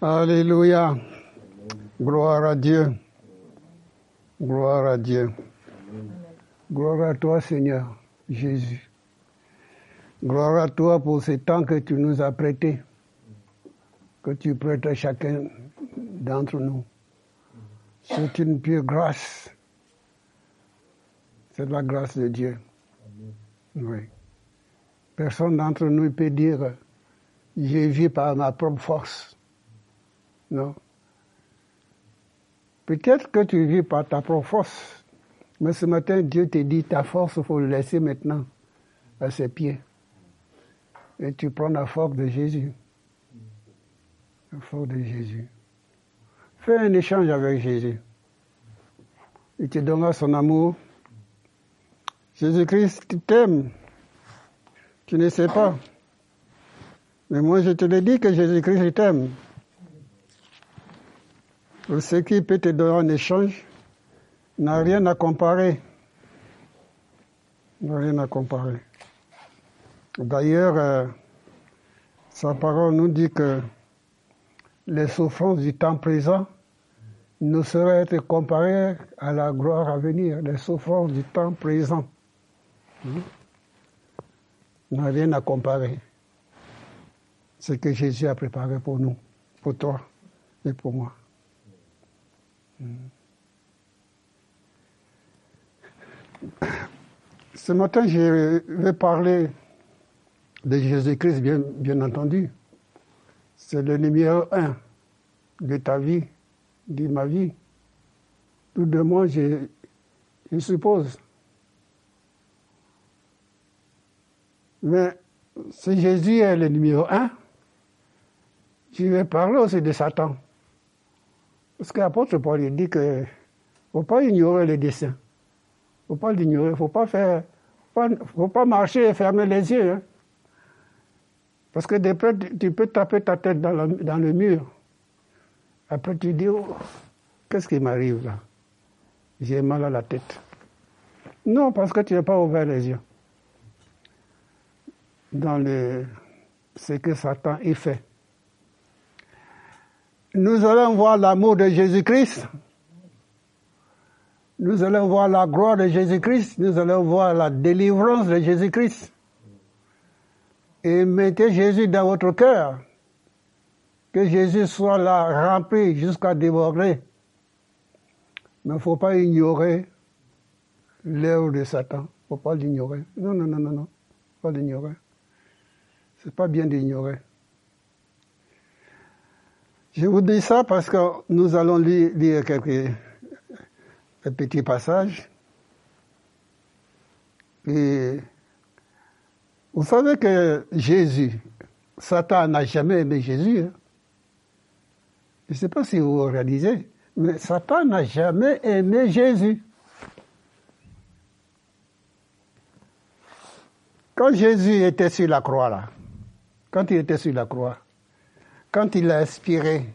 Alléluia. Gloire à Dieu. Gloire à Dieu. Gloire à toi, Seigneur Jésus. Gloire à toi pour ce temps que tu nous as prêté, que tu prêtes à chacun d'entre nous. C'est une pure grâce. C'est la grâce de Dieu. Oui. Personne d'entre nous peut dire, j'ai vu par ma propre force. Non. Peut-être que tu vis par ta propre force, mais ce matin, Dieu te dit, ta force, il faut le laisser maintenant à ses pieds. Et tu prends la force de Jésus. La force de Jésus. Fais un échange avec Jésus. Il te donnera son amour. Jésus-Christ t'aime. Tu ne sais pas. Mais moi, je te le dis que Jésus-Christ t'aime. Ce qui peut te donner en échange n'a rien à comparer. N'a rien à comparer. D'ailleurs, euh, sa parole nous dit que les souffrances du temps présent ne sauraient être comparées à la gloire à venir, les souffrances du temps présent. Hmm? N'a rien à comparer. Ce que Jésus a préparé pour nous, pour toi et pour moi. Ce matin, je vais parler de Jésus-Christ, bien, entendu. C'est le numéro un de ta vie, de ma vie. Tout de moi, je suppose. Mais si Jésus est le numéro un, je vais parler aussi de Satan. Parce que l'apôtre Paul dit que faut pas ignorer. Il ne faut pas l'ignorer. Il faut pas faire. faut pas marcher et fermer les yeux. Hein. Parce que després, tu peux taper ta tête dans le, dans le mur. Après, tu dis, oh, qu'est-ce qui m'arrive là? J'ai mal à la tête. Non, parce que tu n'as pas ouvert les yeux. Dans le, ce que Satan y fait nous allons voir l'amour de Jésus-Christ. Nous allons voir la gloire de Jésus-Christ. Nous allons voir la délivrance de Jésus-Christ. Et mettez Jésus dans votre cœur. Que Jésus soit là rempli jusqu'à déborder. Mais il ne faut pas ignorer l'œuvre de Satan. Il ne faut pas l'ignorer. Non, non, non, non, non. Pas l'ignorer. C'est pas bien d'ignorer. Je vous dis ça parce que nous allons lire, quelques petits passages. Vous savez que Jésus, Satan n'a jamais aimé Jésus. Hein. Je ne sais pas si vous réalisez, mais Satan n'a jamais aimé Jésus. Quand Jésus était sur la croix, là, quand il était sur la croix, quand il a expiré,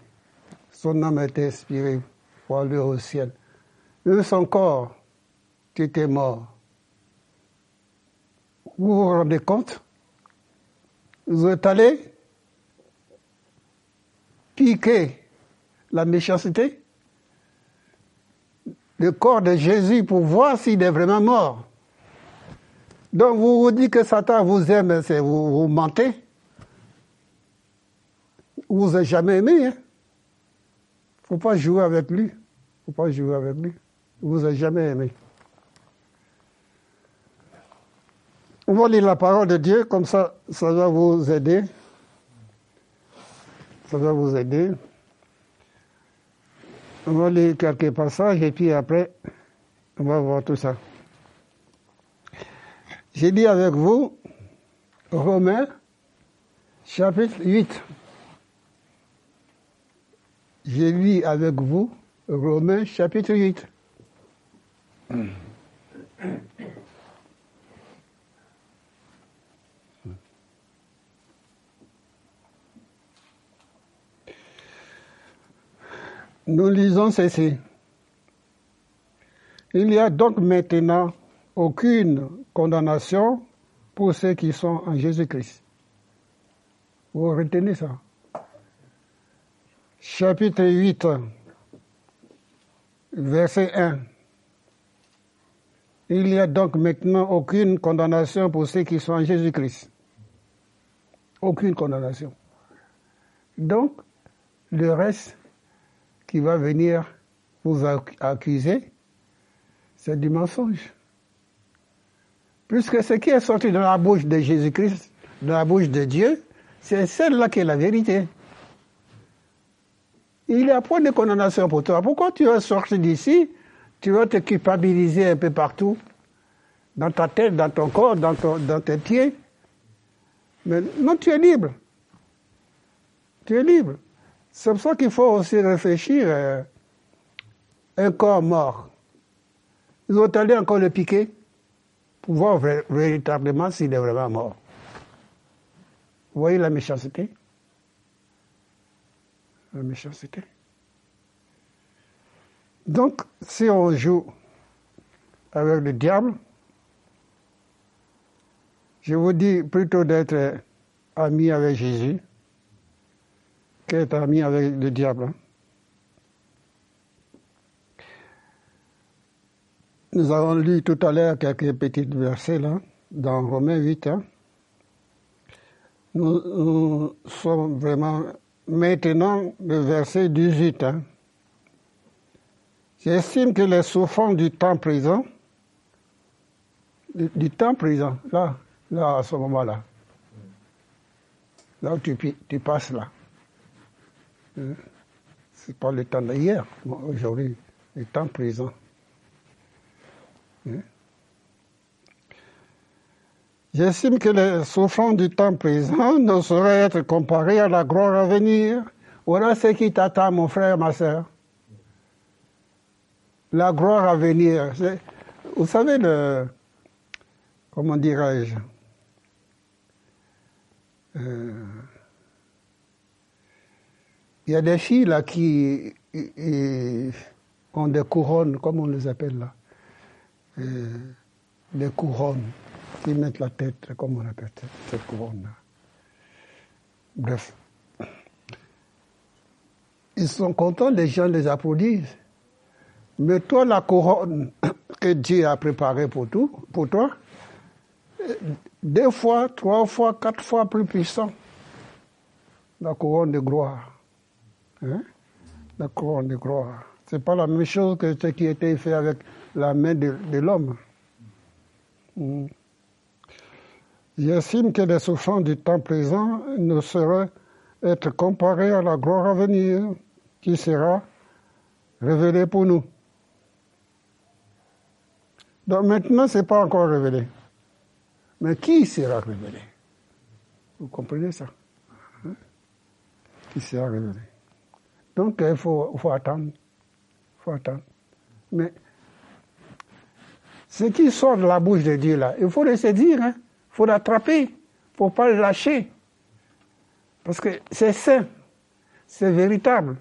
son âme a été expirée pour aller au ciel. Eux, son corps, qui était mort. Vous vous rendez compte? Vous êtes allé piquer la méchanceté? Le corps de Jésus pour voir s'il est vraiment mort. Donc vous vous dites que Satan vous aime, vous, vous mentez vous a jamais aimé. Il hein? ne faut pas jouer avec lui. Il ne faut pas jouer avec lui. Vous a jamais aimé. On va lire la parole de Dieu, comme ça, ça va vous aider. Ça va vous aider. On va lire quelques passages et puis après, on va voir tout ça. J'ai dit avec vous Romains, chapitre 8. J'ai lu avec vous Romains chapitre 8. Nous lisons ceci. Il n'y a donc maintenant aucune condamnation pour ceux qui sont en Jésus-Christ. Vous retenez ça? Chapitre 8, verset 1. Il n'y a donc maintenant aucune condamnation pour ceux qui sont en Jésus-Christ. Aucune condamnation. Donc, le reste qui va venir vous accuser, c'est du mensonge. Puisque ce qui est sorti de la bouche de Jésus-Christ, de la bouche de Dieu, c'est celle-là qui est la vérité. Il n'y a point de condamnation pour toi. Pourquoi tu vas sortir d'ici? Tu vas te culpabiliser un peu partout, dans ta tête, dans ton corps, dans, dans tes pieds? Mais non, tu es libre. Tu es libre. C'est pour ça qu'il faut aussi réfléchir. Euh, un corps mort. Ils ont allé encore le piquer pour voir véritablement s'il est vraiment mort. Vous voyez la méchanceté? La méchanceté. Donc, si on joue avec le diable, je vous dis plutôt d'être ami avec Jésus qu'être ami avec le diable. Hein. Nous avons lu tout à l'heure quelques petits versets là, dans Romains 8. Hein. Nous, sommes vraiment maintenant le verset 18. Hein. J'estime que les souffrances du temps présent, du, temps présent, là, là, à ce moment-là, là où tu, passes là, hein. c'est pas le temps d'hier, aujourd'hui, le temps présent. J'estime que les souffrances du temps présent ne sauraient être comparées à la gloire à venir. Voilà ce qui t'attend, mon frère, ma soeur. La gloire à venir. Vous savez, le, comment dirais-je euh, Il y a des filles là qui ont des couronnes, comme on les appelle là les couronnes qui mettent la tête, comme on appelle cette couronne-là. Bref. Ils sont contents, les gens les applaudissent. Mais toi, la couronne que Dieu a préparée pour, tout, pour toi, deux fois, trois fois, quatre fois plus puissant. La couronne de gloire. Hein? La couronne de gloire. C'est pas la même chose que ce qui était fait avec la main de, l'homme. Hmm. J'estime que les souffrances du temps présent ne sauraient être comparées à la gloire à venir qui sera révélée pour nous. Donc maintenant, ce n'est pas encore révélé. Mais qui sera révélé? Vous comprenez ça? Hein? Qui sera révélé? Donc il faut, attendre. Il faut attendre. Mais ce qui sort de la bouche de Dieu là, il faut saisir, il hein. Faut l'attraper, faut pas le lâcher. Parce que c'est sain, c'est véritable,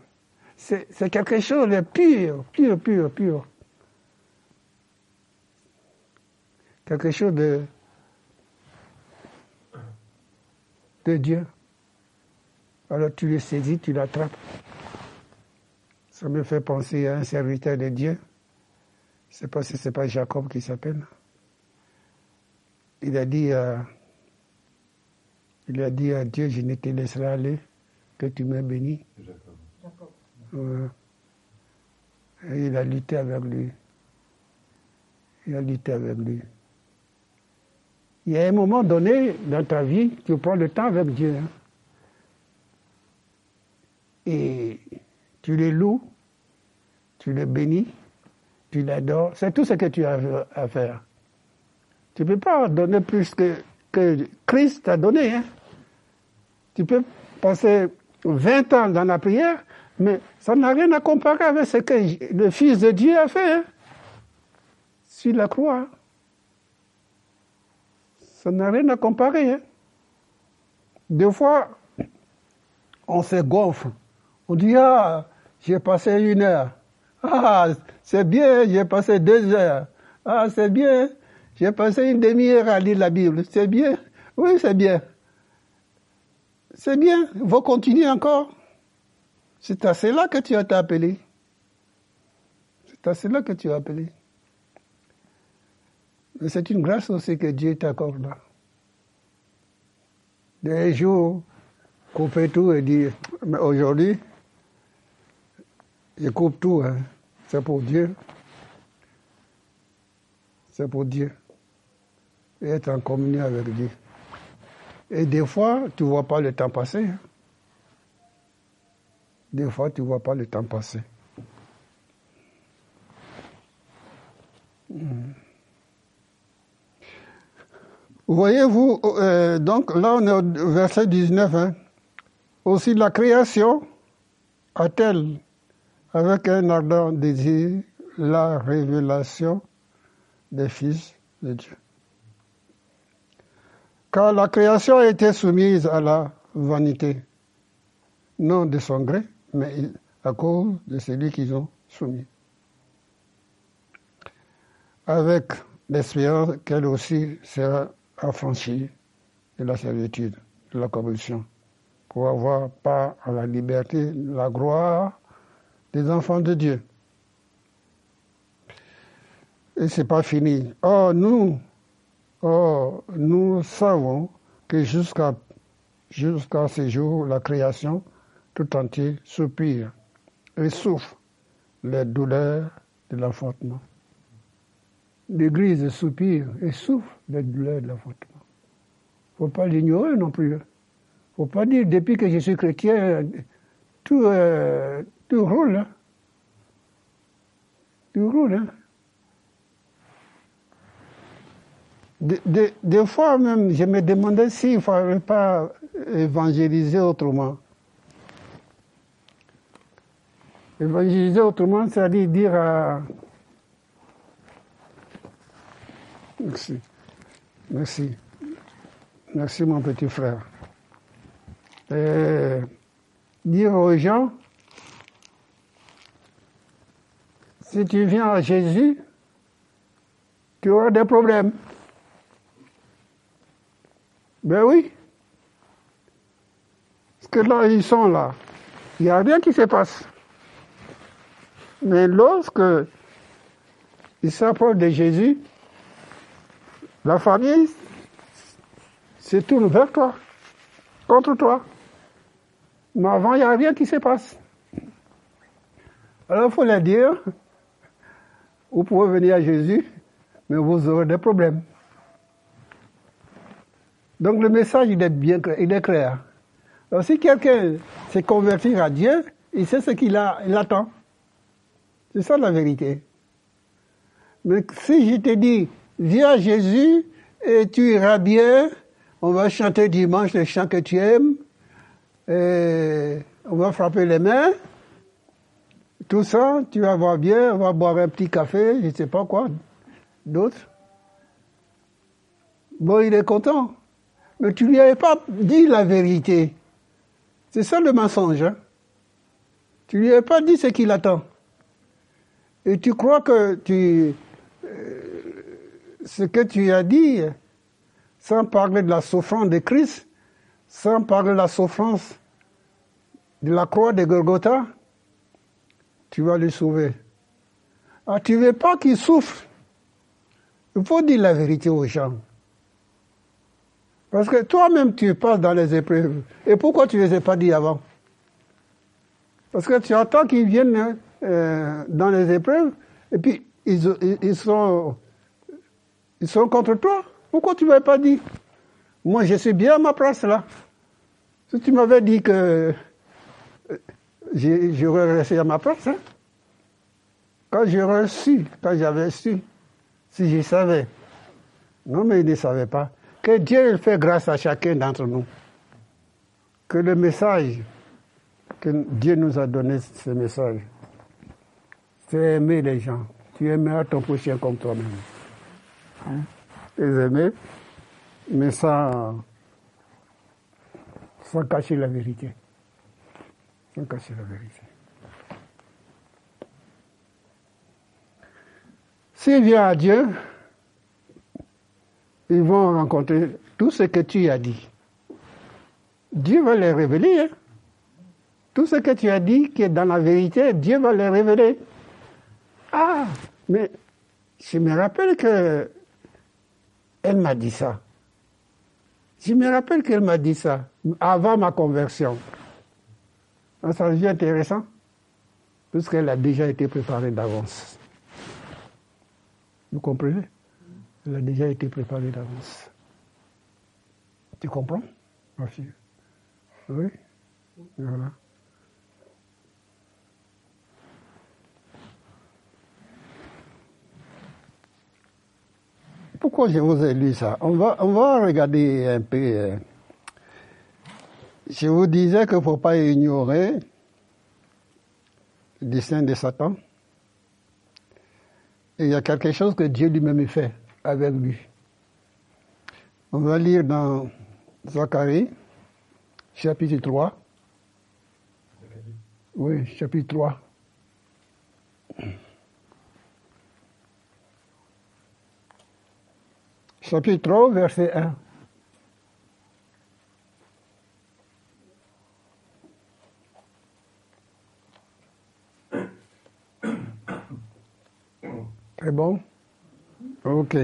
c'est quelque chose de pur, pur, pur, pur. Quelque chose de, de Dieu. Alors tu le saisis, tu l'attrapes. Ça me fait penser à un serviteur de Dieu je ne sais pas si c'est pas Jacob qui s'appelle. Il a dit, à, il a dit à Dieu, je ne te laisserai aller que tu m'aies béni. Jacob. Et il a lutté avec lui. Il a lutté avec lui. Il y a un moment donné dans ta vie, tu prends le temps avec Dieu. Hein. Et tu le loues, tu le bénis, tu l'adores, c'est tout ce que tu as à faire. Tu ne peux pas donner plus que, que Christ t'a donné. Hein. Tu peux passer 20 ans dans la prière, mais ça n'a rien à comparer avec ce que le Fils de Dieu a fait hein, sur la croix. Ça n'a rien à comparer. Hein. Des fois, on se gonfle. On dit, ah, j'ai passé une heure. Ah, c'est bien, j'ai passé deux heures. Ah, c'est bien, j'ai passé une demi-heure à lire la Bible. C'est bien. Oui, c'est bien. C'est bien. Vous continuez encore. C'est à cela que tu as été appelé. C'est à cela que tu as appelé. Mais c'est une grâce aussi que Dieu t'accorde. Des jours fait tout et dit, mais aujourd'hui, je coupe tout, hein. c'est pour Dieu. C'est pour Dieu. Et être en communion avec Dieu. Et des fois, tu ne vois pas le temps passer. Hein. Des fois, tu ne vois pas le temps passer. Hmm. Voyez-vous, euh, donc là on est au verset 19. Hein. Aussi la création a-t-elle, avec un ardent désir, la révélation des fils de Dieu. Car la création a été soumise à la vanité, non de son gré, mais à cause de celui qu'ils ont soumis. Avec l'espérance qu'elle aussi sera affranchie de la servitude, de la corruption, pour avoir part à la liberté, la gloire des enfants de Dieu. Et c'est pas fini. Oh, nous, oh, nous savons que jusqu'à jusqu'à ce jour, la création tout entière soupire et souffre les douleurs de l'enfantement. L'Église soupire et souffre les douleurs de l'enfantement. Il ne faut pas l'ignorer non plus. Il ne faut pas dire depuis que je suis chrétien, tout, euh, tout roule. Hein. Tout roule. Hein. Des, fois même, je me demandais s'il ne fallait pas évangéliser autrement. Évangéliser autrement, c'est-à-dire dire à... Merci. Merci. Merci mon petit frère. dire aux gens, si tu viens à Jésus, tu auras des problèmes. Ben oui. Parce que là, ils sont là. Il n'y a rien qui se passe. Mais lorsque ils s'approchent de Jésus, la famille se tourne vers toi, contre toi. Mais avant, il n'y a rien qui se passe. Alors il faut leur dire, vous pouvez venir à Jésus, mais vous aurez des problèmes. Donc le message, il est bien clair. Alors si quelqu'un s'est converti à Dieu, il sait ce qu'il il attend. C'est ça la vérité. Mais si je te dis, viens Jésus et tu iras bien, on va chanter dimanche les chants que tu aimes, on va frapper les mains, tout ça, tu vas voir bien, on va boire un petit café, je ne sais pas quoi, d'autres. Bon, il est content. Mais tu lui avais pas dit la vérité. C'est ça le mensonge. Hein? Tu lui avais pas dit ce qu'il attend. Et tu crois que tu, euh, ce que tu as dit, sans parler de la souffrance de Christ, sans parler de la souffrance de la croix de Golgotha, tu vas lui sauver. Ah, tu veux pas qu'il souffre. Il faut dire la vérité aux gens. Parce que toi-même, tu passes dans les épreuves. Et pourquoi tu ne les as pas dit avant? Parce que tu attends qu'ils viennent euh, dans les épreuves, et puis ils, ils, sont, ils sont contre toi. Pourquoi tu ne m'avais pas dit? Moi, je suis bien à ma place là. Si tu m'avais dit que euh, j'aurais resté à ma place, hein? quand j'aurais su, quand j'avais su, si je savais. Non, mais ils ne savaient pas. Que Dieu fait grâce à chacun d'entre nous. Que le message que Dieu nous a donné, ce message, c'est aimer les gens. Tu aimeras ton prochain comme toi-même. Hein? Les aimer, mais sans, sans cacher la vérité. Sans cacher la vérité. S'il vient à Dieu, ils vont rencontrer tout ce que tu as dit. Dieu va les révéler. Hein. Tout ce que tu as dit qui est dans la vérité, Dieu va le révéler. Ah, mais je me rappelle que elle m'a dit ça. Je me rappelle qu'elle m'a dit ça avant ma conversion. Ah, ça devient intéressant, puisqu'elle a déjà été préparée d'avance. Vous comprenez? Elle a déjà été préparée d'avance. Tu comprends, Oui Voilà. Pourquoi je vous ai lu ça? On va, on va regarder un peu. Euh, je vous disais qu'il ne faut pas ignorer le dessein de Satan. Et il y a quelque chose que Dieu lui-même fait avec lui. On va lire dans Zacharie, chapitre 3. Oui, chapitre 3. Chapitre 3, verset 1. C'est bon Ok.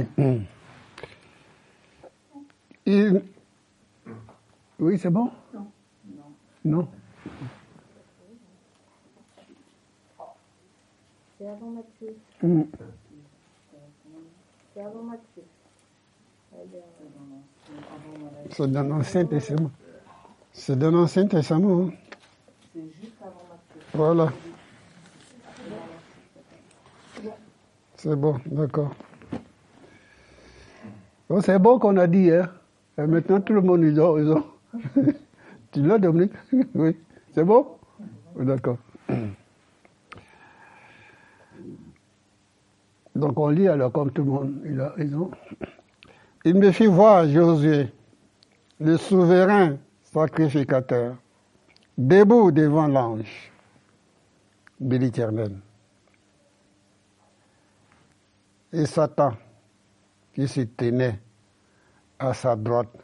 Oui, c'est bon? Non. Non. C'est avant Matthieu. Hmm. C'est avant Matthieu. C'est dans l'Ancien Testament. C'est dans l'Ancien Testament. Hein. C'est juste avant Matthieu. Voilà. C'est bon, d'accord. C'est bon qu'on a dit, hein. Et maintenant, tout le monde, ils ont. Ils ont. tu l'as, Dominique? Oui. C'est bon? D'accord. Donc on lit alors comme tout le monde, il a raison. Il me fit voir Josué, le souverain sacrificateur, debout devant l'ange de l'Éternel et Satan qui se tenait à sa droite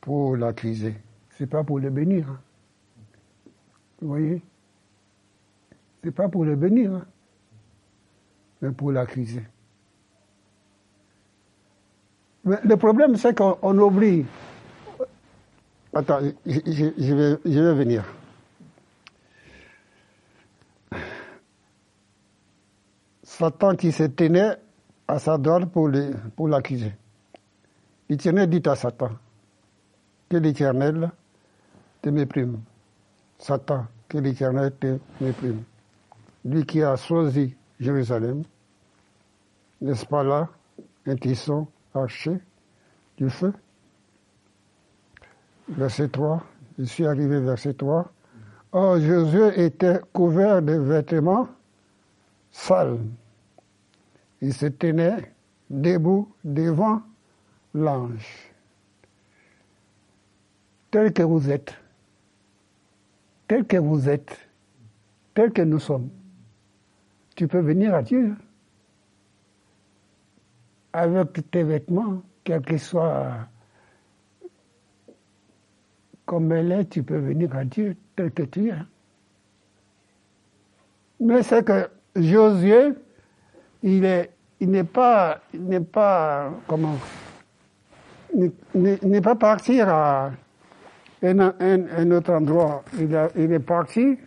pour l'accuser. C'est pas pour le bénir. Hein. Vous voyez? C'est pas pour le bénir, hein, mais pour l'accuser. le problème, c'est qu'on oublie. Attends, je, vais, je vais venir. Satan qui se tenait à sa droite pour, pour l'accuser. L'Éternel dit à Satan que l'Éternel te méprime. Satan, que l'Éternel te méprime. Lui qui a choisi Jérusalem, n'est-ce pas là, un tisson arché du feu? Verset 3, je suis arrivé verset 3. Or Jésus était couvert de vêtements sales il se tenait debout devant l'ange. Tel que vous êtes, tel que vous êtes, tel que nous sommes, tu peux venir à Dieu avec tes vêtements, quel que soit comme elle est, tu peux venir à Dieu tel que tu es. Mais c'est que Josué, il est, il n'est pas, il n'est pas, comment, n'est pas parti à un, autre endroit. Il, il est parti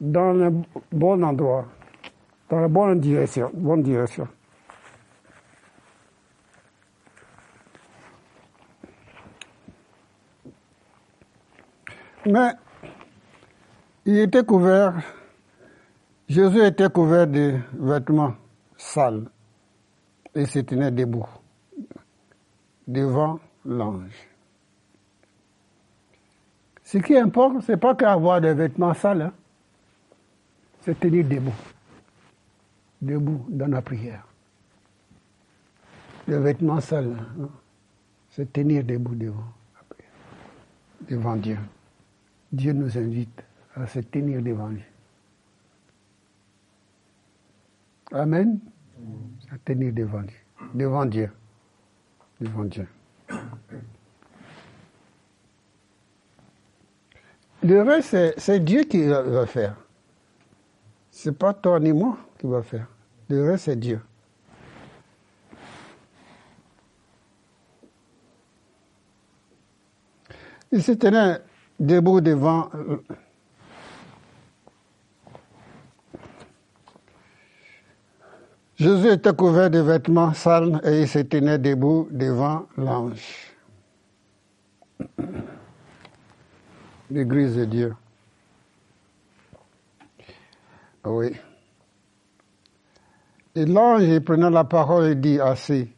dans le bon endroit, dans la bonne direction, bonne direction. Mais il était couvert, Jésus était couvert de vêtements sale et se tenait debout devant l'ange. Ce qui importe, ce n'est pas qu'avoir des vêtements sales, hein. c'est tenir debout, debout dans la prière. Les vêtements sales, hein, c'est tenir debout devant devant Dieu. Dieu nous invite à se tenir devant lui. Amen à tenir devant Dieu. Devant Dieu. Devant Dieu. Le reste, c'est Dieu qui va faire. C'est pas toi ni moi qui va faire. Le reste, c'est Dieu. Il se tenait debout devant Jésus était couvert de vêtements sales et il se tenait debout devant l'ange. L'église de Dieu. Oui. Et l'ange prenant la parole et dit assez.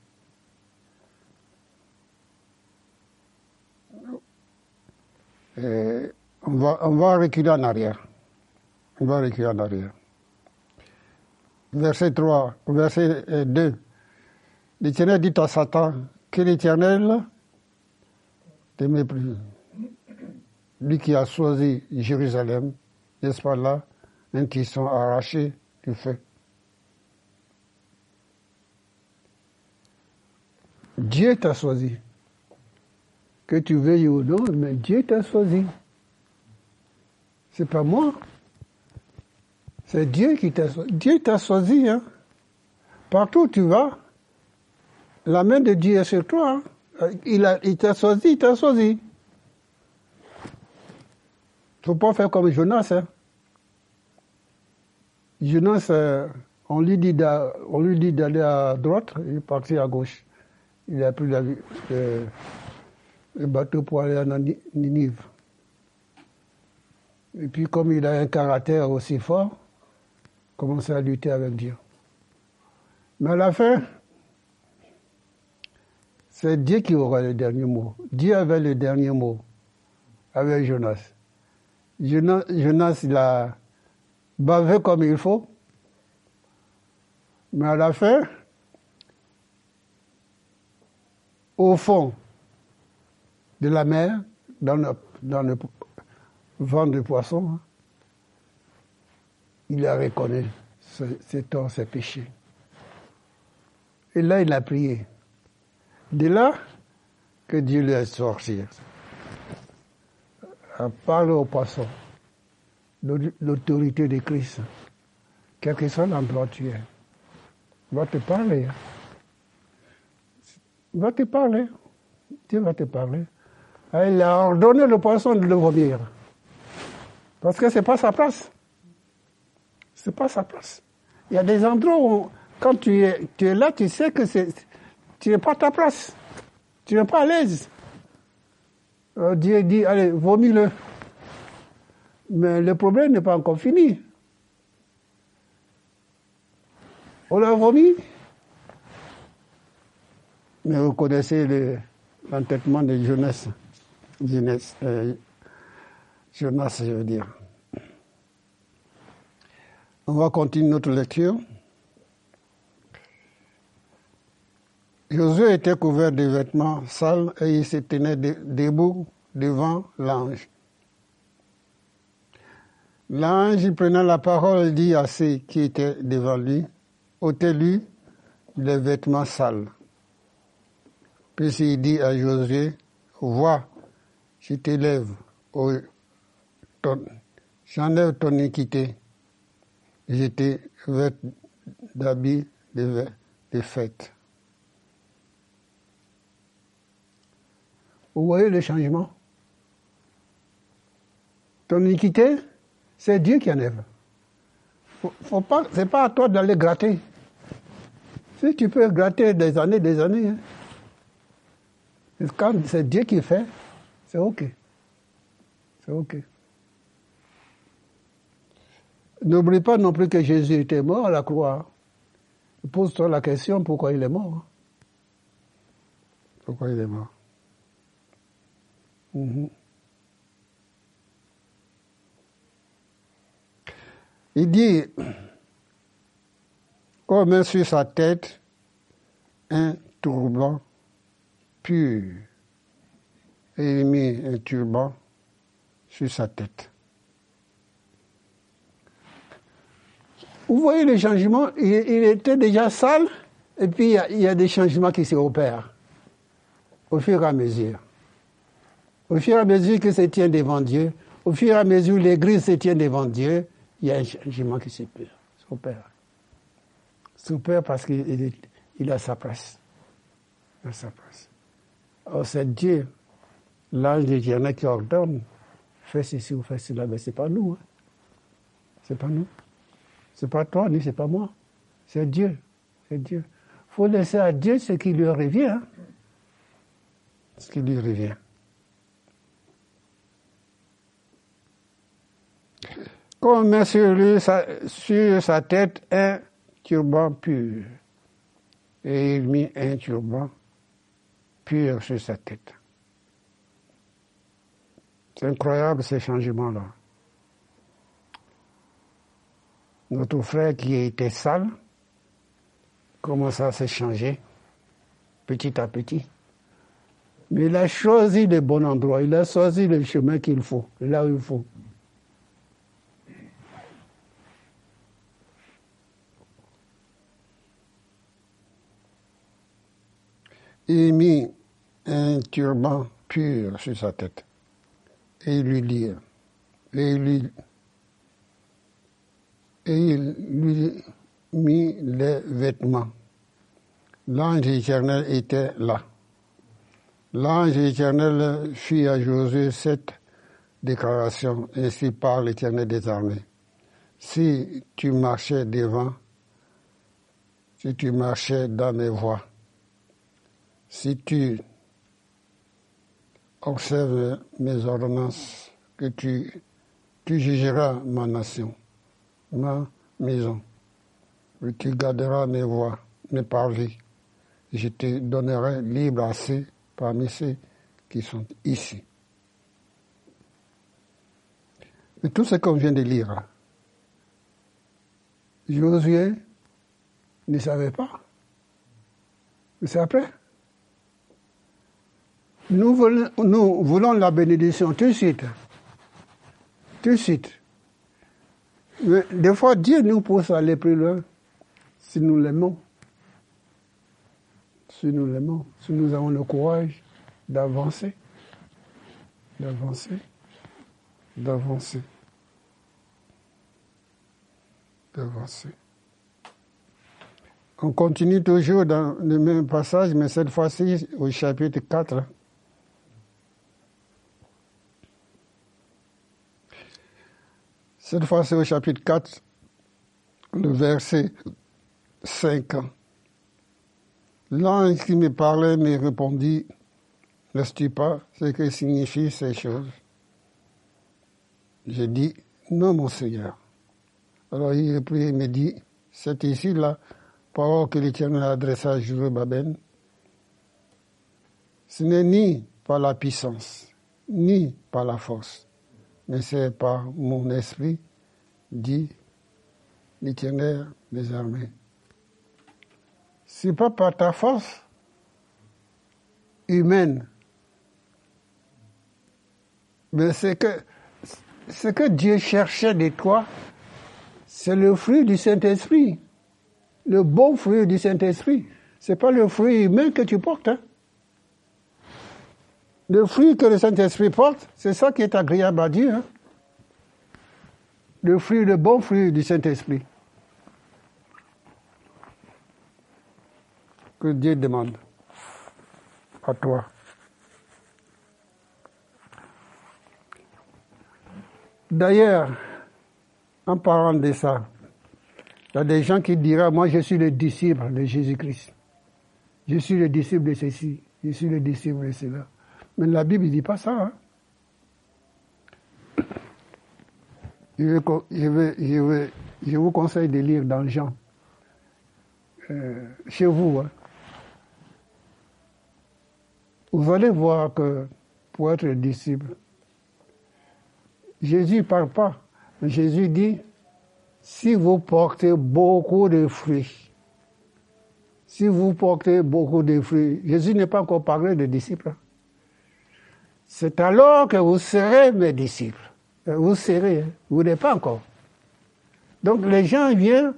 on va, on va reculer en arrière. On va reculer en arrière verset 3, verset 2. Euh, L'Éternel dit à Satan que l'Éternel te méprise. Lui qui a choisi Jérusalem, n'est-ce pas là, un sont arrachés du feu. Dieu t'a choisi. Que tu veuilles ou non, mais Dieu t'a choisi. C'est pas moi. C'est Dieu qui t'a. Dieu t'a choisi. Hein. Partout où tu vas, la main de Dieu est sur toi. Hein. Il, a, il t'a choisi, il t'a choisi. Il ne faut pas faire comme Jonas. Hein. Jonas, euh, on lui dit d'aller à droite, il est parti à gauche. Il a pris le, le bateau pour aller à Ninive. Et puis comme il a un caractère aussi fort, commencer à lutter avec Dieu. Mais à la fin, c'est Dieu qui aura le dernier mot. Dieu avait le dernier mot avec Jonas. Jonas, Jonas a bavé comme il faut. Mais à la fin, au fond de la mer, dans le, dans le vent de poisson, hein, il a reconnu ses torts, ses péchés. Et là, il a prié. De là que Dieu lui a sorti. À parler au poisson, l'autorité de Christ, quel que soit l'endroit où tu es, va te parler. Va te parler. Dieu va te parler. il a ordonné le poisson de le vomir. Parce que ce n'est pas sa place c'est pas sa place. Il y a des endroits où, quand tu es, tu es là, tu sais que tu n'es pas ta place. Tu n'es pas à l'aise. Euh, Dieu dit, allez, vomis-le. Mais le problème n'est pas encore fini. On l'a vomi. Mais vous connaissez l'entêtement de Jonas. Jonas, euh, Jonas, je veux dire. On va continuer notre lecture. Josué était couvert de vêtements sales et il se tenait debout devant l'ange. L'ange prenant la parole dit à ceux qui étaient devant lui, ôtez-lui les vêtements sales. Puis il dit à Josué, vois, je t'élève, j'enlève ton équité j'étais vêtu d'habits de, de fête. Vous voyez le changement Ton iniquité, c'est Dieu qui enlève. Faut, faut pas, pas à toi d'aller gratter. Si tu peux gratter des années, des années, hein. quand c'est Dieu qui fait, c'est ok. C'est ok. N'oublie pas non plus que Jésus était mort à la croix. Pose-toi la question pourquoi il est mort? Pourquoi il est mort? Mhm. Il dit, on met sur sa tête un turban pur. Et il mit un turban sur sa tête. Vous voyez les changements, il, était déjà sale, et puis il y, a, des changements qui s'opèrent au fur et à mesure. Au fur et à mesure qu'il se tient devant Dieu, au fur et à mesure l'Église se tient devant Dieu, il y a un changement qui s'opère. S'opère parce qu'il il a sa place. Il a sa place. Alors c'est Dieu, l'ange en a qui ordonne, fais ceci ou fais cela, mais ce n'est pas nous. Hein. C'est pas nous. C'est pas toi, ni c'est pas moi. C'est Dieu. C'est Dieu. Faut laisser à Dieu ce qui lui revient. Hein. Ce qui lui revient. Qu'on met sur lui, sa, sur sa tête un turban pur. Et il mit un turban pur sur sa tête. C'est incroyable ces changements-là. Notre frère qui était sale commence à se changer petit à petit? Mais il a choisi le bon endroit, il a choisi le chemin qu'il faut, là où il faut. Il mit un turban pur sur sa tête et il lui dit, et lui et il lui mit les vêtements. L'ange éternel était là. L'ange éternel fit à Josué cette déclaration, ainsi par l'éternel des armées. Si tu marchais devant, si tu marchais dans mes voies, si tu observes mes ordonnances, que tu, tu jugeras ma nation ma maison. Et tu garderas mes voix, mes parvis. Je te donnerai libre assez parmi ceux qui sont ici. Mais tout ce qu'on vient de lire, Josué ne savait pas. C'est après. Nous voulons, nous voulons la bénédiction tout de suite. Tout de suite. Mais des fois, Dieu nous pousse à aller plus loin si nous l'aimons. Si nous l'aimons, si nous avons le courage d'avancer, d'avancer, d'avancer, d'avancer. On continue toujours dans le même passage, mais cette fois-ci au chapitre 4. Cette fois, c'est au chapitre 4, le verset 5. L'ange qui me parlait me répondit, N'est-ce pas ce que signifient ces choses? J'ai dit, non, mon Seigneur. Alors il reprit et me dit, c'est ici la parole que l'Éternel adressa à Jérusalem. Ce n'est ni par la puissance, ni par la force, mais c'est par mon esprit, dit l'Éternel des armées. C'est pas par ta force humaine, mais c'est que ce que Dieu cherchait de toi, c'est le fruit du Saint-Esprit, le bon fruit du Saint-Esprit. C'est pas le fruit humain que tu portes. Hein. Le fruit que le Saint-Esprit porte, c'est ça qui est agréable à Dieu. Hein. Le fruit, le bon fruit du Saint-Esprit. Que Dieu demande à toi. D'ailleurs, en parlant de ça, il y a des gens qui diront, moi je suis le disciple de Jésus-Christ. Je suis le disciple de ceci, je suis le disciple de cela. Mais la Bible ne dit pas ça. Hein. Je, vous conseille de lire dans Jean, euh, chez vous. Hein. Vous allez voir que pour être disciple, Jésus ne parle pas. Jésus dit, si vous portez beaucoup de fruits, si vous portez beaucoup de fruits, Jésus n'est pas encore parlé de disciples. Hein c'est alors que vous serez mes disciples. Vous serez, hein. vous n'êtes pas encore. Donc les gens viennent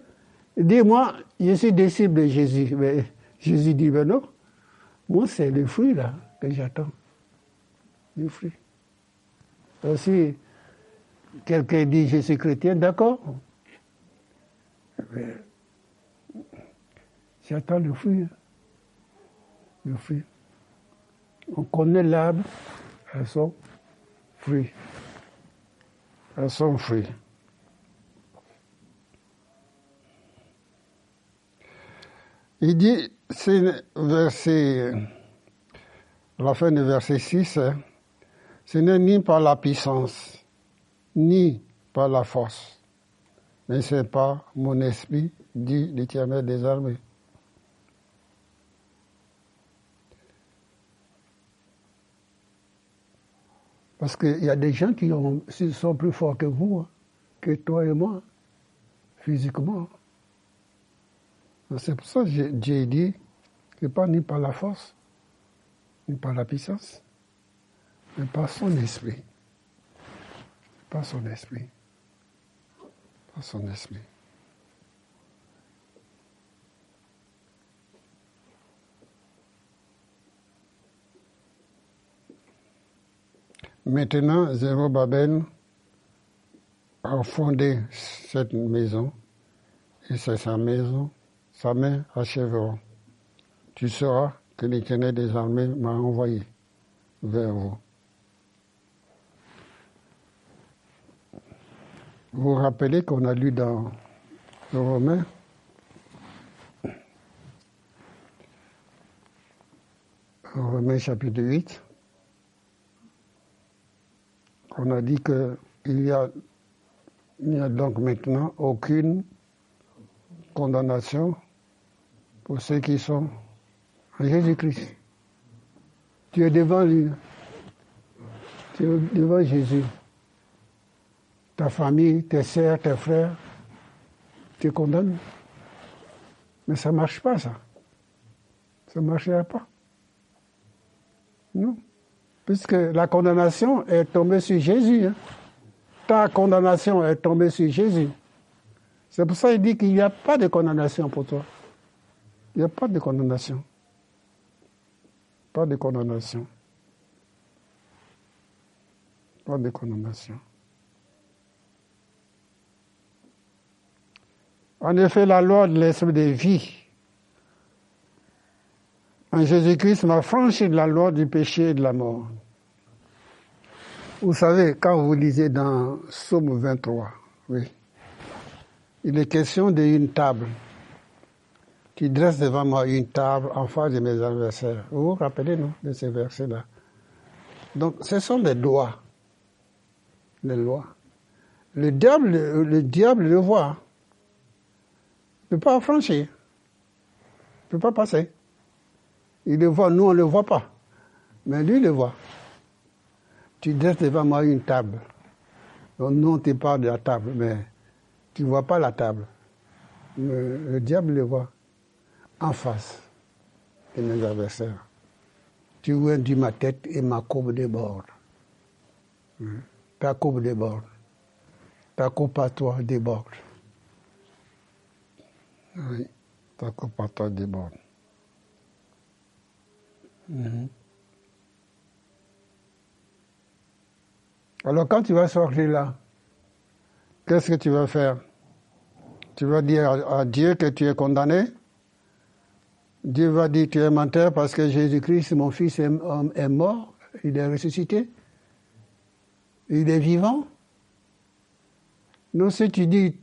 dire, moi, je suis disciple de Jésus. Mais Jésus dit, ben non, moi c'est le fruit là que j'attends. Le fruit. Aussi, quelqu'un dit je suis chrétien, d'accord. J'attends le fruit. Le fruit. On connaît l'arbre à son fruit. À son fruit. Il dit, c'est verset, la fin du verset 6, hein, ce n'est ni par la puissance, ni par la force, mais c'est par mon esprit, dit l'Éternel des armées. Parce qu'il y a des gens qui sont plus forts que vous, hein, que toi et moi, physiquement. C'est pour ça que j'ai dit que pas ni par la force, ni par la puissance, mais par son esprit. Par son esprit. Par son esprit. Maintenant, Babel a fondé cette maison, et c'est sa maison, sa main achèvera. Tu sauras que l'Éternel des armées m'a envoyé vers vous. Vous vous rappelez qu'on a lu dans le Romain Romain chapitre 8, on a dit qu'il n'y a, donc maintenant aucune condamnation pour ceux qui sont en Jésus-Christ. Tu es devant lui. Tu es devant Jésus. Ta famille, tes sœurs, tes frères, tu condamnes. Mais ça ne marche pas, ça. Ça ne marchera pas. Non puisque la condamnation est tombée sur Jésus. Hein. Ta condamnation est tombée sur Jésus. C'est pour ça qu'il dit qu'il n'y a pas de condamnation pour toi. Il n'y a pas de condamnation. Pas de condamnation. Pas de condamnation. En effet, la loi de l'esprit de vie Jésus-Christ m'a franchi la loi du péché et de la mort. Vous savez, quand vous lisez dans Somme 23, oui, il est question d'une table qui dresse devant moi une table en face de mes adversaires. Vous vous rappelez, non, de ces versets-là? Donc, ce sont des lois. Les lois. Le diable, le, diable le voit. Il ne peut pas franchir. Il ne peut pas passer. Il le voit, nous on ne le voit pas. Mais lui, le voit. Tu dresses devant moi une table. Nous, on te parle de la table, mais tu ne vois pas la table. Le, diable le voit en face de mes adversaires. Tu du ma tête et ma courbe déborde. Hmm. Ta courbe déborde. Ta coupe à toi déborde. Oui, ta coupe à toi déborde. Mhm. Alors quand tu vas sortir là, qu'est-ce que tu vas faire? Tu vas dire à, Dieu que tu es condamné Dieu va dire tu es menteur parce que Jésus-Christ, mon fils, est, mort, il est ressuscité, il est vivant. Non, si tu dis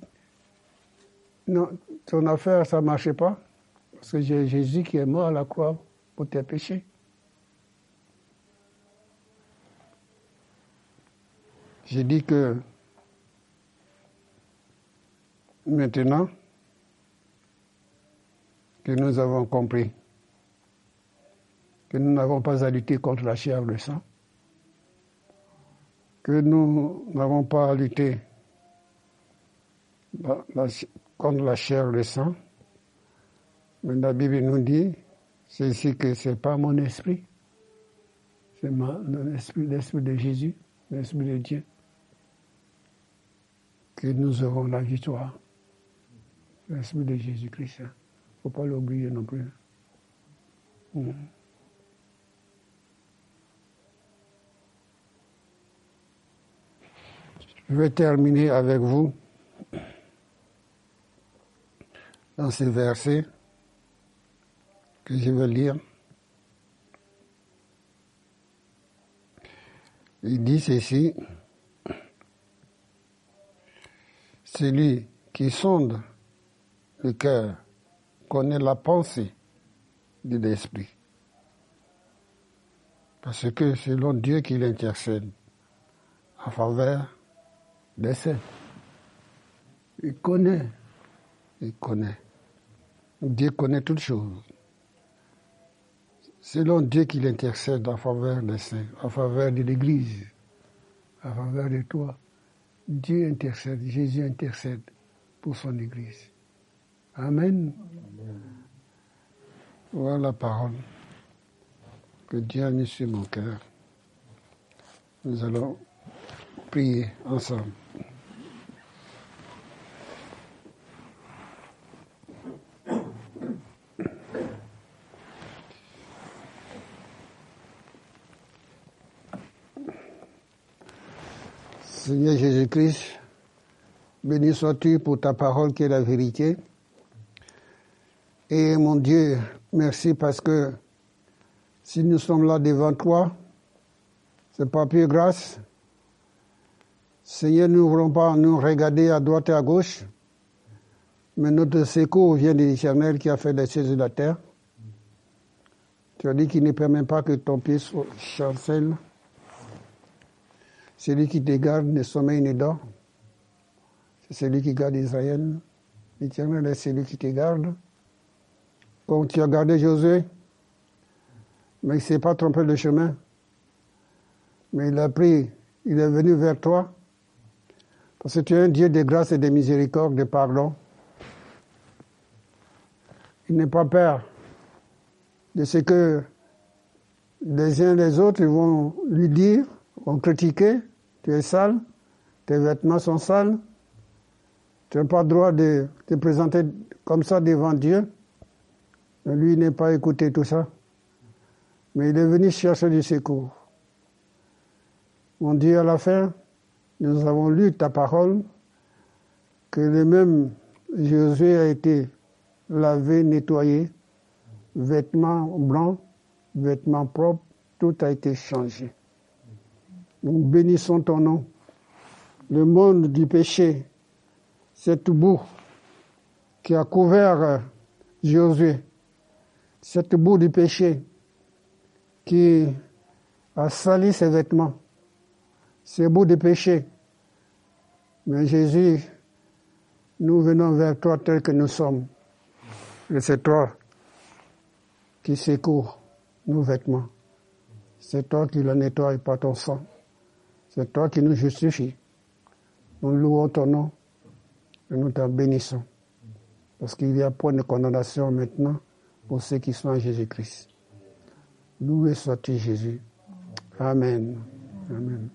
non, ton affaire, ça ne marchait pas, parce que j'ai Jésus qui est mort à la croix pour tes péchés. J'ai dit que maintenant que nous avons compris que nous n'avons pas à lutter contre la chair et le sang, que nous n'avons pas à lutter contre la chair et le sang, mais la Bible nous dit, c'est ici que ce n'est pas mon esprit, c'est l'esprit de Jésus, l'esprit de Dieu que nous aurons la victoire. L'esprit de Jésus-Christ. Il hein. ne faut pas l'oublier non plus. Mmh. Je vais terminer avec vous dans ces versets que je vais lire. Il dit ceci, celui qui sonde le cœur connaît la pensée de l'esprit. Parce que selon Dieu qu'il intercède en faveur des saints. Il connaît, il connaît. Dieu connaît toutes choses. Selon Dieu qu'il intercède en faveur des saints, en faveur de l'Église, en faveur de toi. Dieu intercède, Jésus intercède pour son Église. Amen. Voilà la parole que Dieu a mis sur mon cœur. Nous allons prier ensemble. Seigneur Jésus-Christ, béni sois-tu pour ta parole qui est la vérité. Et mon Dieu, merci parce que si nous sommes là devant toi, c'est pas plus grâce. Seigneur, nous ne voulons pas nous regarder à droite et à gauche, mais notre secours vient de l'Éternel qui a fait les cieux et la terre. Tu as dit qu'il ne permet pas que ton pied chancelle. Celui qui te garde ne sommeille ni dort. C'est celui qui garde Israël. L'Éternel est celui qui te garde. Comme tu as gardé Josué, mais il ne s'est pas trompé de chemin. Mais il a pris, il est venu vers toi. Parce que tu es un Dieu de grâce et de miséricorde, de pardon. Il n'est pas peur de ce que les uns les autres vont lui dire, vont critiquer. Tu es sale, tes vêtements sont sales. Tu n'as pas le droit de te présenter comme ça devant Dieu. Lui n'est pas écouté tout ça. Mais il est venu chercher du secours. Mon Dieu, à la fin, nous avons lu ta parole, que le même Jésus a été lavé, nettoyé, vêtements blancs, vêtements propres, tout a été changé. Nous bénissons ton nom. Le monde du péché, cette boue qui a couvert Jésus, cette boue du péché qui a sali ses vêtements, ces bouts de péché. Mais Jésus, nous venons vers toi tel que nous sommes. Et c'est toi qui secours nos vêtements. C'est toi qui le nettoie par ton sang. C'est toi qui nous justifie. Nous louons ton nom et nous t'en bénissons. Parce qu'il y a point de condamnation maintenant pour ceux qui sont en Jésus-Christ. Loué sois-tu Jésus. Amen. Amen.